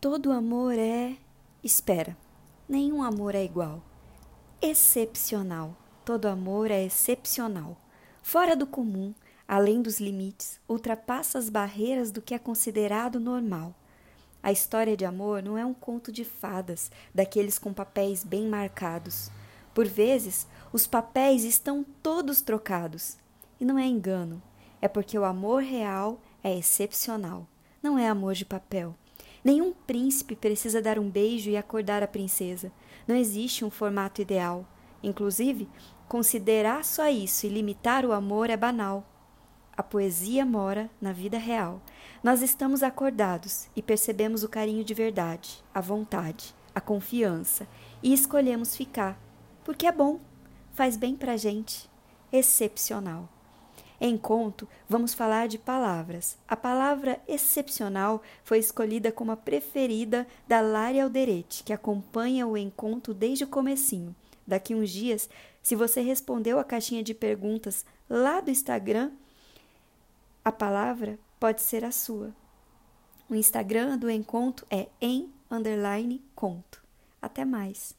Todo amor é. Espera, nenhum amor é igual. Excepcional. Todo amor é excepcional. Fora do comum, além dos limites, ultrapassa as barreiras do que é considerado normal. A história de amor não é um conto de fadas, daqueles com papéis bem marcados. Por vezes, os papéis estão todos trocados. E não é engano, é porque o amor real é excepcional, não é amor de papel. Nenhum príncipe precisa dar um beijo e acordar a princesa. Não existe um formato ideal. Inclusive, considerar só isso e limitar o amor é banal. A poesia mora na vida real. Nós estamos acordados e percebemos o carinho de verdade, a vontade, a confiança e escolhemos ficar, porque é bom, faz bem pra gente, excepcional. Em conto, vamos falar de palavras. A palavra excepcional foi escolhida como a preferida da Lária Alderete, que acompanha o encontro desde o comecinho. Daqui uns dias, se você respondeu a caixinha de perguntas lá do Instagram, a palavra pode ser a sua. O Instagram do encontro é em underline conto. Até mais.